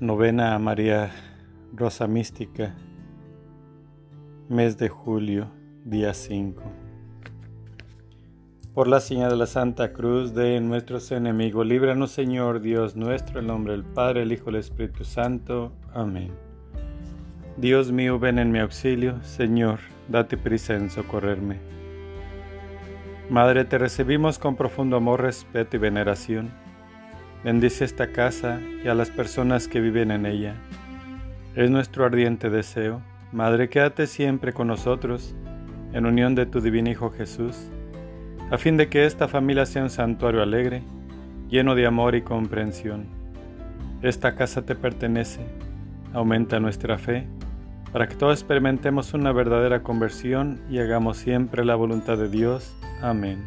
Novena a María Rosa Mística, mes de julio, día 5. Por la señal de la Santa Cruz de nuestros enemigos, líbranos Señor Dios nuestro, el nombre del Padre, el Hijo y el Espíritu Santo. Amén. Dios mío, ven en mi auxilio, Señor, date prisa en socorrerme. Madre, te recibimos con profundo amor, respeto y veneración Bendice esta casa y a las personas que viven en ella. Es nuestro ardiente deseo. Madre, quédate siempre con nosotros en unión de tu divino Hijo Jesús, a fin de que esta familia sea un santuario alegre, lleno de amor y comprensión. Esta casa te pertenece. Aumenta nuestra fe para que todos experimentemos una verdadera conversión y hagamos siempre la voluntad de Dios. Amén.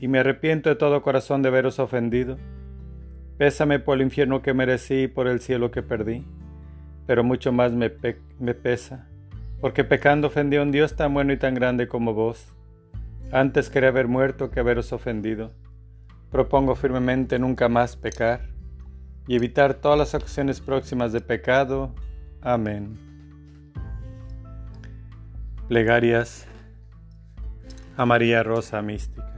y me arrepiento de todo corazón de veros ofendido. Pésame por el infierno que merecí y por el cielo que perdí, pero mucho más me, me pesa, porque pecando ofendí a un Dios tan bueno y tan grande como vos. Antes quería haber muerto que haberos ofendido. Propongo firmemente nunca más pecar y evitar todas las acciones próximas de pecado. Amén. Plegarias a María Rosa Mística.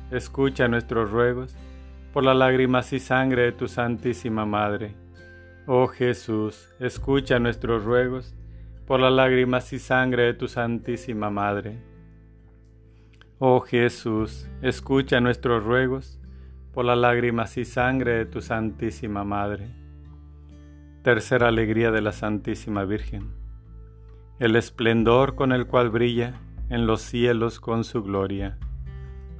escucha nuestros ruegos, por las lágrimas y sangre de tu Santísima Madre. Oh Jesús, escucha nuestros ruegos, por las lágrimas y sangre de tu Santísima Madre. Oh Jesús, escucha nuestros ruegos, por las lágrimas y sangre de tu Santísima Madre. Tercera alegría de la Santísima Virgen. El esplendor con el cual brilla en los cielos con su gloria.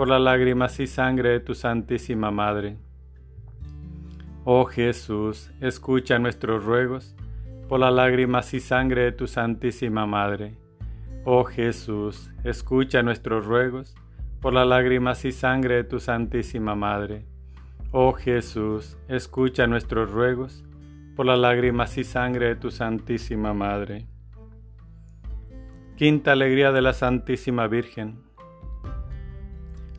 por las lágrimas y sangre de tu Santísima Madre. Oh Jesús, escucha nuestros ruegos por las lágrimas y sangre de tu Santísima Madre. Oh Jesús, escucha nuestros ruegos por las lágrimas y sangre de tu Santísima Madre. Oh Jesús, escucha nuestros ruegos por las lágrimas y sangre de tu Santísima Madre. Quinta alegría de la Santísima Virgen.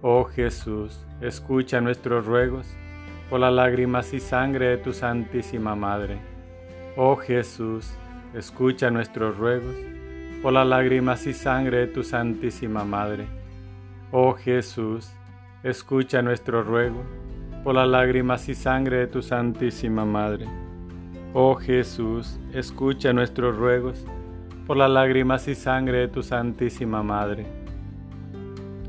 Oh Jesús, escucha nuestros ruegos por las lágrimas y sangre de tu Santísima Madre. Oh Jesús, escucha nuestros ruegos por las lágrimas y sangre de tu Santísima Madre. Oh Jesús, escucha nuestro ruego por las lágrimas y sangre de tu Santísima Madre. Oh Jesús, escucha nuestros ruegos por las lágrimas y sangre de tu Santísima Madre.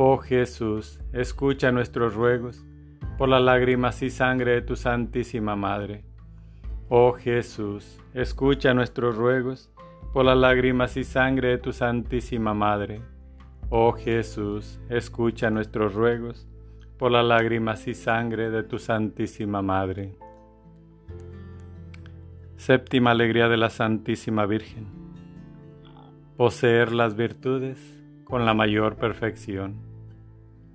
Oh Jesús, escucha nuestros ruegos, por las lágrimas y sangre de tu Santísima Madre. Oh Jesús, escucha nuestros ruegos, por las lágrimas y sangre de tu Santísima Madre. Oh Jesús, escucha nuestros ruegos, por las lágrimas y sangre de tu Santísima Madre. Séptima alegría de la Santísima Virgen. Poseer las virtudes con la mayor perfección.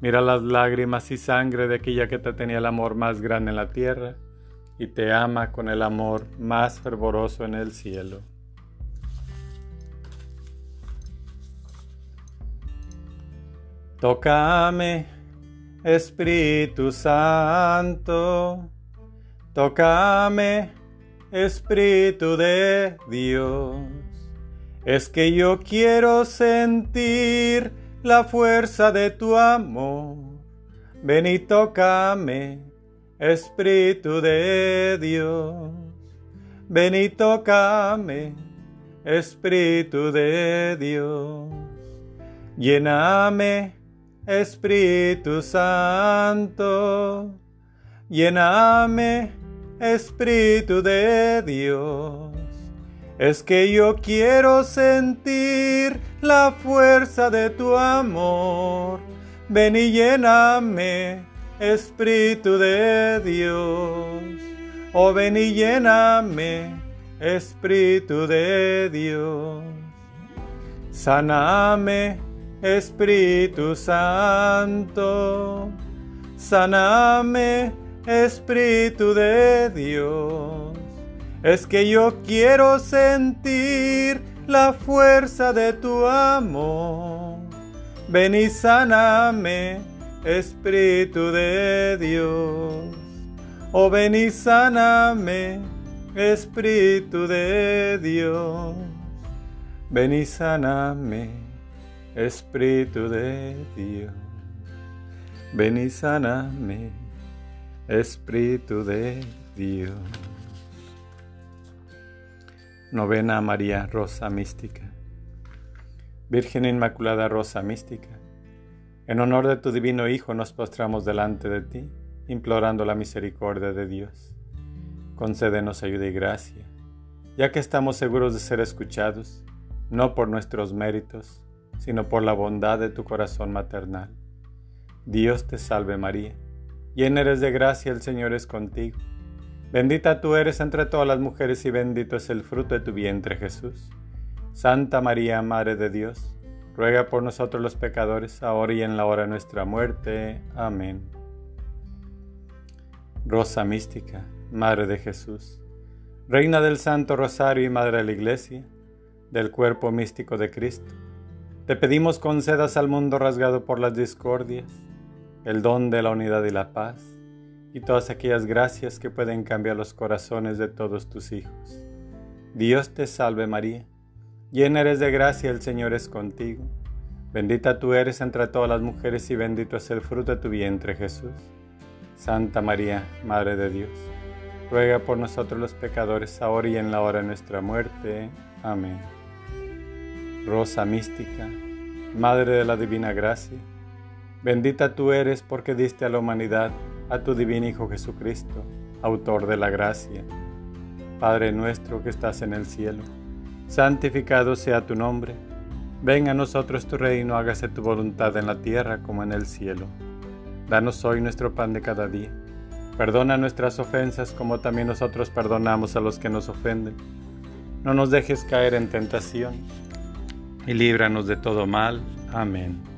mira las lágrimas y sangre de aquella que te tenía el amor más grande en la tierra y te ama con el amor más fervoroso en el cielo. Tócame Espíritu Santo, tócame, Espíritu de Dios. Es que yo quiero sentir la fuerza de tu amor. Ven y tócame, Espíritu de Dios. Ven y tócame, Espíritu de Dios. Lléname Espíritu Santo, lléname, Espíritu de Dios. Es que yo quiero sentir la fuerza de tu amor. Ven y lléname, Espíritu de Dios. Oh, ven y lléname, Espíritu de Dios. Saname, Espíritu Santo, saname, Espíritu de Dios. Es que yo quiero sentir la fuerza de tu amor. Ven y saname, Espíritu de Dios. Oh, ven y saname, Espíritu de Dios. Ven y saname. Espíritu de Dios, ven y saname, Espíritu de Dios. Novena María Rosa Mística. Virgen Inmaculada Rosa Mística, en honor de tu divino Hijo nos postramos delante de ti, implorando la misericordia de Dios. Concédenos ayuda y gracia, ya que estamos seguros de ser escuchados, no por nuestros méritos, sino por la bondad de tu corazón maternal. Dios te salve María, llena eres de gracia, el Señor es contigo. Bendita tú eres entre todas las mujeres y bendito es el fruto de tu vientre Jesús. Santa María, Madre de Dios, ruega por nosotros los pecadores, ahora y en la hora de nuestra muerte. Amén. Rosa mística, Madre de Jesús, Reina del Santo Rosario y Madre de la Iglesia, del cuerpo místico de Cristo te pedimos concedas al mundo rasgado por las discordias el don de la unidad y la paz y todas aquellas gracias que pueden cambiar los corazones de todos tus hijos. Dios te salve María, Llena eres de gracia, el Señor es contigo. Bendita tú eres entre todas las mujeres y bendito es el fruto de tu vientre, Jesús. Santa María, Madre de Dios, ruega por nosotros los pecadores, ahora y en la hora de nuestra muerte. Amén. Rosa mística, Madre de la Divina Gracia, bendita tú eres porque diste a la humanidad a tu divino Hijo Jesucristo, autor de la gracia. Padre nuestro que estás en el cielo, santificado sea tu nombre. Venga a nosotros tu reino, hágase tu voluntad en la tierra como en el cielo. Danos hoy nuestro pan de cada día. Perdona nuestras ofensas como también nosotros perdonamos a los que nos ofenden. No nos dejes caer en tentación y líbranos de todo mal. Amén.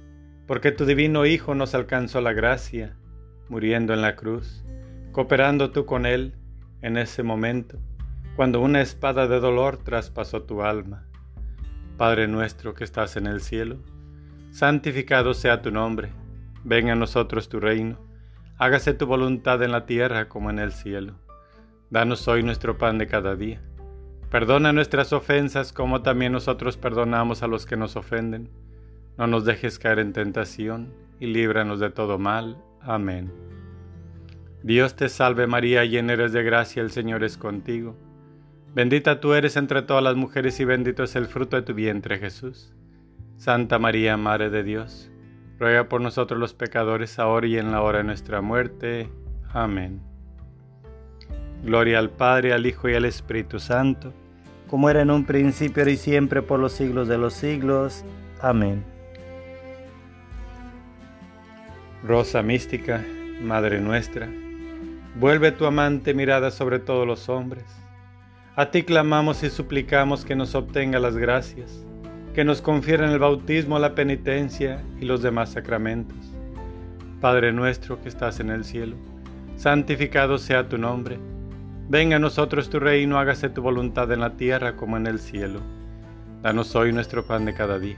porque tu divino Hijo nos alcanzó la gracia, muriendo en la cruz, cooperando tú con Él en ese momento, cuando una espada de dolor traspasó tu alma. Padre nuestro que estás en el cielo, santificado sea tu nombre, venga a nosotros tu reino, hágase tu voluntad en la tierra como en el cielo. Danos hoy nuestro pan de cada día. Perdona nuestras ofensas como también nosotros perdonamos a los que nos ofenden. No nos dejes caer en tentación y líbranos de todo mal. Amén. Dios te salve María, llena eres de gracia, el Señor es contigo. Bendita tú eres entre todas las mujeres y bendito es el fruto de tu vientre Jesús. Santa María, Madre de Dios, ruega por nosotros los pecadores, ahora y en la hora de nuestra muerte. Amén. Gloria al Padre, al Hijo y al Espíritu Santo, como era en un principio, y siempre, por los siglos de los siglos. Amén. Rosa mística, Madre nuestra, vuelve tu amante mirada sobre todos los hombres. A ti clamamos y suplicamos que nos obtenga las gracias que nos confieren el bautismo, la penitencia y los demás sacramentos. Padre nuestro que estás en el cielo, santificado sea tu nombre. Venga a nosotros tu reino, hágase tu voluntad en la tierra como en el cielo. Danos hoy nuestro pan de cada día.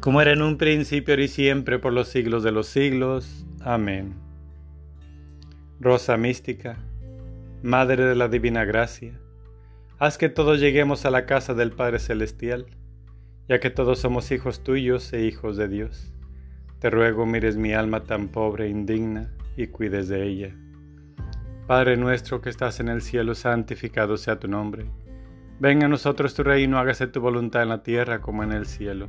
Como era en un principio y siempre por los siglos de los siglos. Amén. Rosa mística Madre de la Divina Gracia, haz que todos lleguemos a la casa del Padre Celestial, ya que todos somos hijos tuyos e hijos de Dios. Te ruego mires mi alma tan pobre e indigna y cuides de ella. Padre nuestro que estás en el cielo, santificado sea tu nombre. Venga a nosotros tu reino, hágase tu voluntad en la tierra como en el cielo.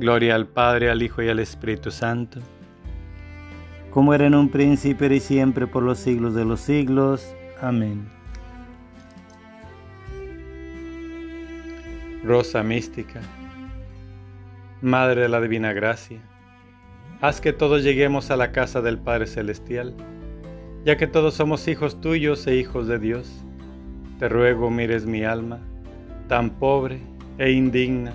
Gloria al Padre, al Hijo y al Espíritu Santo. Como era en un principio y siempre por los siglos de los siglos. Amén. Rosa mística, Madre de la Divina Gracia, haz que todos lleguemos a la casa del Padre Celestial, ya que todos somos hijos tuyos e hijos de Dios. Te ruego mires mi alma, tan pobre e indigna,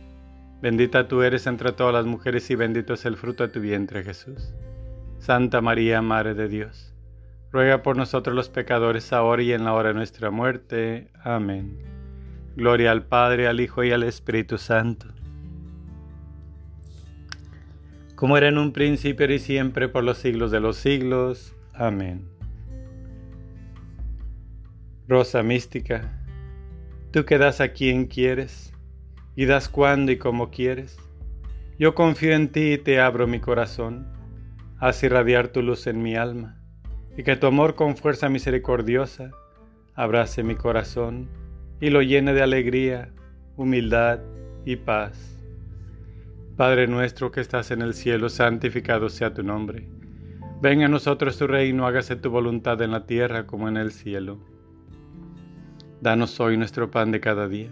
Bendita tú eres entre todas las mujeres y bendito es el fruto de tu vientre Jesús. Santa María, Madre de Dios, ruega por nosotros los pecadores ahora y en la hora de nuestra muerte. Amén. Gloria al Padre, al Hijo y al Espíritu Santo como era en un principio y siempre por los siglos de los siglos. Amén. Rosa mística, tú que das a quien quieres y das cuando y como quieres. Yo confío en ti y te abro mi corazón. Haz irradiar tu luz en mi alma y que tu amor con fuerza misericordiosa abrace mi corazón y lo llene de alegría, humildad y paz. Padre nuestro que estás en el cielo, santificado sea tu nombre. Venga a nosotros tu reino, hágase tu voluntad en la tierra como en el cielo. Danos hoy nuestro pan de cada día.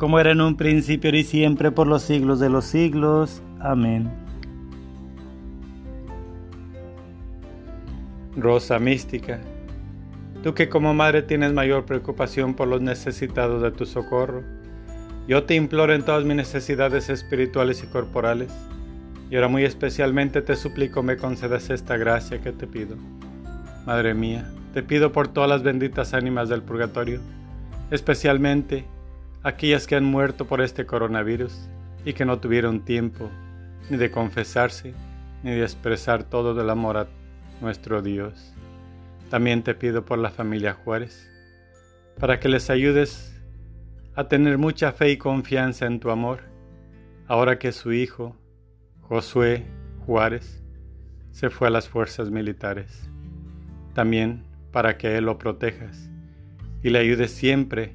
como era en un principio y siempre por los siglos de los siglos. Amén. Rosa mística Tú que como madre tienes mayor preocupación por los necesitados de tu socorro, yo te imploro en todas mis necesidades espirituales y corporales, y ahora muy especialmente te suplico me concedas esta gracia que te pido. Madre mía, te pido por todas las benditas ánimas del purgatorio, especialmente aquellas que han muerto por este coronavirus y que no tuvieron tiempo ni de confesarse ni de expresar todo el amor a nuestro Dios. También te pido por la familia Juárez, para que les ayudes a tener mucha fe y confianza en tu amor, ahora que su hijo, Josué Juárez, se fue a las fuerzas militares. También para que Él lo protejas y le ayudes siempre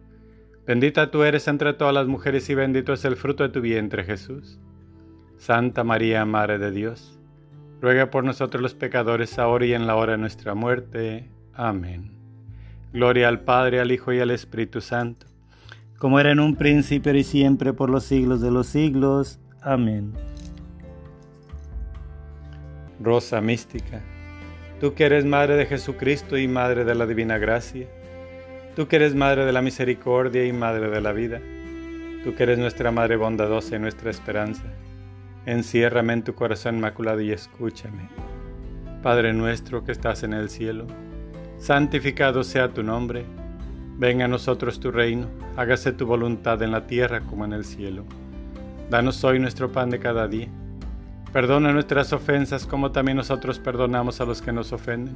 Bendita tú eres entre todas las mujeres y bendito es el fruto de tu vientre Jesús. Santa María, Madre de Dios ruega por nosotros los pecadores, ahora y en la hora de nuestra muerte. Amén. Gloria al Padre, al Hijo y al Espíritu Santo, como era en un principio y siempre por los siglos de los siglos. Amén. Rosa mística, tú que eres Madre de Jesucristo y Madre de la Divina Gracia, tú que eres Madre de la Misericordia y Madre de la Vida, tú que eres nuestra Madre bondadosa y nuestra esperanza Enciérrame en tu corazón inmaculado y escúchame. Padre nuestro que estás en el cielo, santificado sea tu nombre. Venga a nosotros tu reino, hágase tu voluntad en la tierra como en el cielo. Danos hoy nuestro pan de cada día. Perdona nuestras ofensas como también nosotros perdonamos a los que nos ofenden.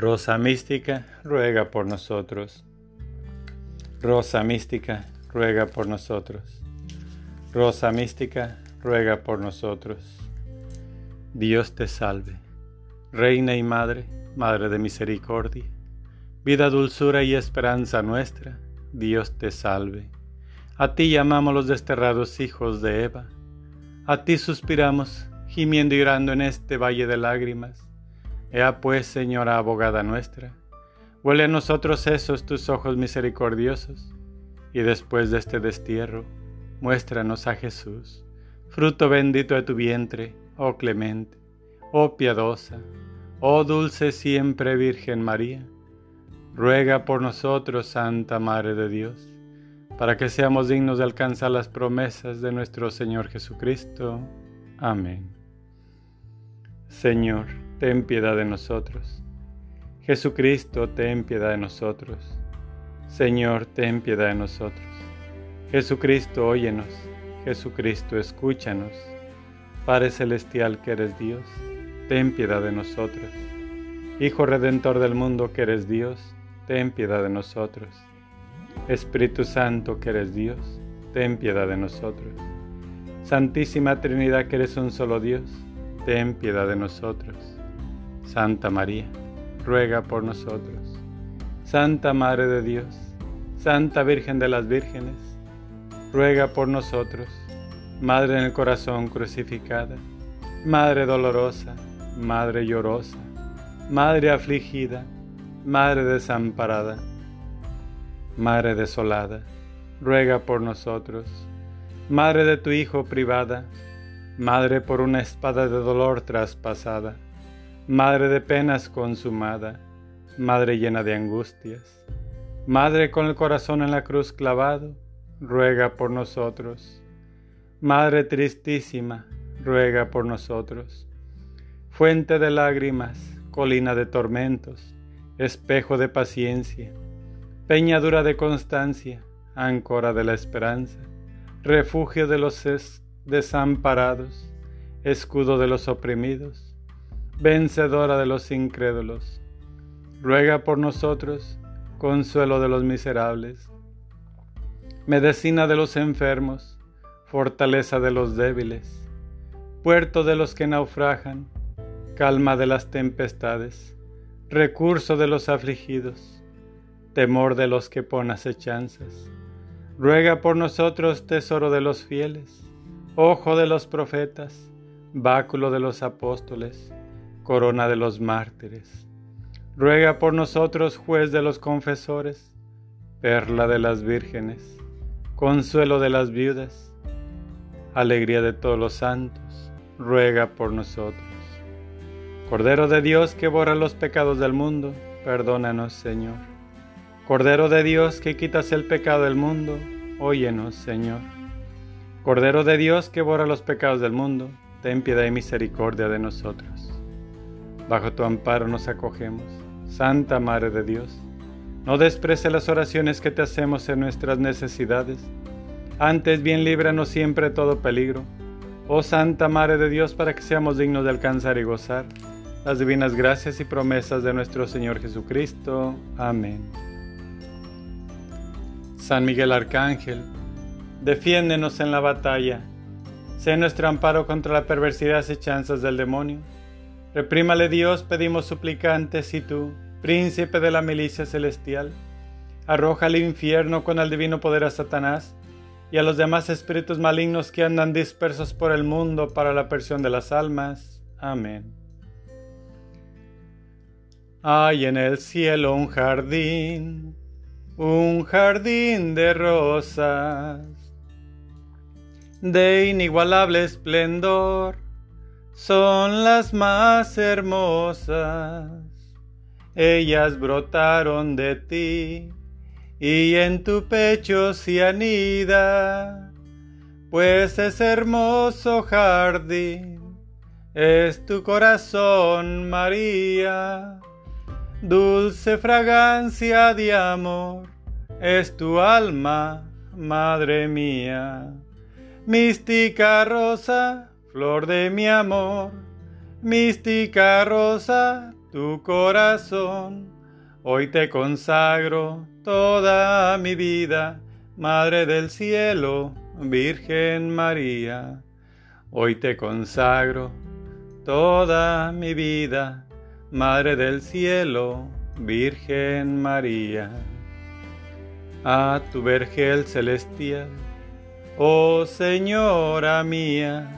Rosa mística, ruega por nosotros. Rosa mística, ruega por nosotros. Rosa mística, ruega por nosotros. Dios te salve, Reina y Madre, Madre de Misericordia, vida, dulzura y esperanza nuestra, Dios te salve. A ti llamamos los desterrados hijos de Eva, A ti suspiramos, gimiendo y llorando en este valle de lágrimas. Ea pues, Señora abogada nuestra, huele a nosotros esos tus ojos misericordiosos, y después de este destierro, muéstranos a Jesús, fruto bendito de tu vientre, oh clemente, oh piadosa, oh dulce siempre Virgen María. Ruega por nosotros, Santa Madre de Dios, para que seamos dignos de alcanzar las promesas de nuestro Señor Jesucristo. Amén. Señor, ten piedad de nosotros. Jesucristo, ten piedad de nosotros. Señor, ten piedad de nosotros. Jesucristo, óyenos. Jesucristo, escúchanos. Padre Celestial que eres Dios, ten piedad de nosotros. Hijo Redentor del mundo que eres Dios, ten piedad de nosotros. Espíritu Santo que eres Dios, ten piedad de nosotros. Santísima Trinidad que eres un solo Dios, ten piedad de nosotros. Santa María, ruega por nosotros. Santa Madre de Dios, Santa Virgen de las Vírgenes, ruega por nosotros. Madre en el corazón crucificada, Madre dolorosa, Madre llorosa, Madre afligida, Madre desamparada, Madre desolada, ruega por nosotros. Madre de tu Hijo privada, Madre por una espada de dolor traspasada, Madre de penas consumada, Madre llena de angustias, Madre con el corazón en la cruz clavado, ruega por nosotros. Madre tristísima, ruega por nosotros. Fuente de lágrimas, colina de tormentos, espejo de paciencia, peñadura de constancia, áncora de la esperanza, refugio de los desamparados, escudo de los oprimidos, vencedora de los incrédulos. Ruega por nosotros, consuelo de los miserables, medicina de los enfermos, fortaleza de los débiles, puerto de los que naufragan, calma de las tempestades, recurso de los afligidos, temor de los que ponen acechanzas. Ruega por nosotros, tesoro de los fieles ojo de los profetas, báculo de los apóstoles, corona de los mártires. Ruega por nosotros, juez de los confesores, perla de las vírgenes, consuelo de las viudas, alegría de todos los santos, ruega por nosotros. Cordero de Dios que borra los pecados del mundo, perdónanos, Señor. Cordero de Dios que quitas el pecado del mundo, óyenos, Señor. Cordero de Dios que borra los pecados del mundo, ten piedad y misericordia de nosotros. Bajo tu amparo nos acogemos, Santa Madre de Dios. No desprece las oraciones que te hacemos en nuestras necesidades, antes bien líbranos siempre de todo peligro. Oh Santa Madre de Dios, para que seamos dignos de alcanzar y gozar las divinas gracias y promesas de nuestro Señor Jesucristo. Amén. San Miguel Arcángel, Defiéndenos en la batalla. Sé nuestro amparo contra la perversidad y acechanzas del demonio. Reprímale Dios, pedimos suplicantes, y tú, príncipe de la milicia celestial, arroja al infierno con el divino poder a Satanás y a los demás espíritus malignos que andan dispersos por el mundo para la persión de las almas. Amén. Hay en el cielo un jardín, un jardín de rosas de inigualable esplendor, son las más hermosas. Ellas brotaron de ti y en tu pecho se anida, pues es hermoso jardín, es tu corazón, María, dulce fragancia de amor, es tu alma, Madre mía. Mística rosa, flor de mi amor, mística rosa, tu corazón. Hoy te consagro toda mi vida, Madre del cielo, Virgen María. Hoy te consagro toda mi vida, Madre del cielo, Virgen María. A tu vergel celestial Oh Señora mía,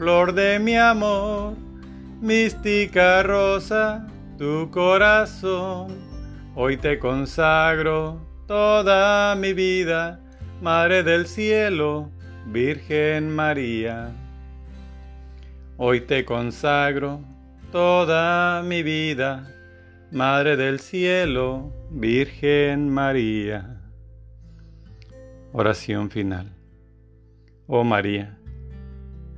flor de mi amor, mística rosa, tu corazón. Hoy te consagro toda mi vida, Madre del cielo, Virgen María. Hoy te consagro toda mi vida, Madre del cielo, Virgen María. Oración final. Oh María,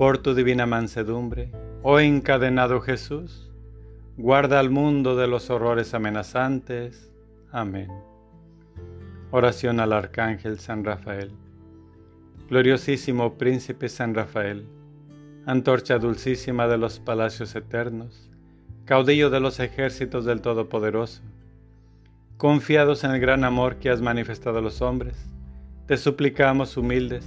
por tu divina mansedumbre, oh encadenado Jesús, guarda al mundo de los horrores amenazantes. Amén. Oración al Arcángel San Rafael. Gloriosísimo Príncipe San Rafael, antorcha dulcísima de los palacios eternos, caudillo de los ejércitos del Todopoderoso, confiados en el gran amor que has manifestado a los hombres, te suplicamos humildes,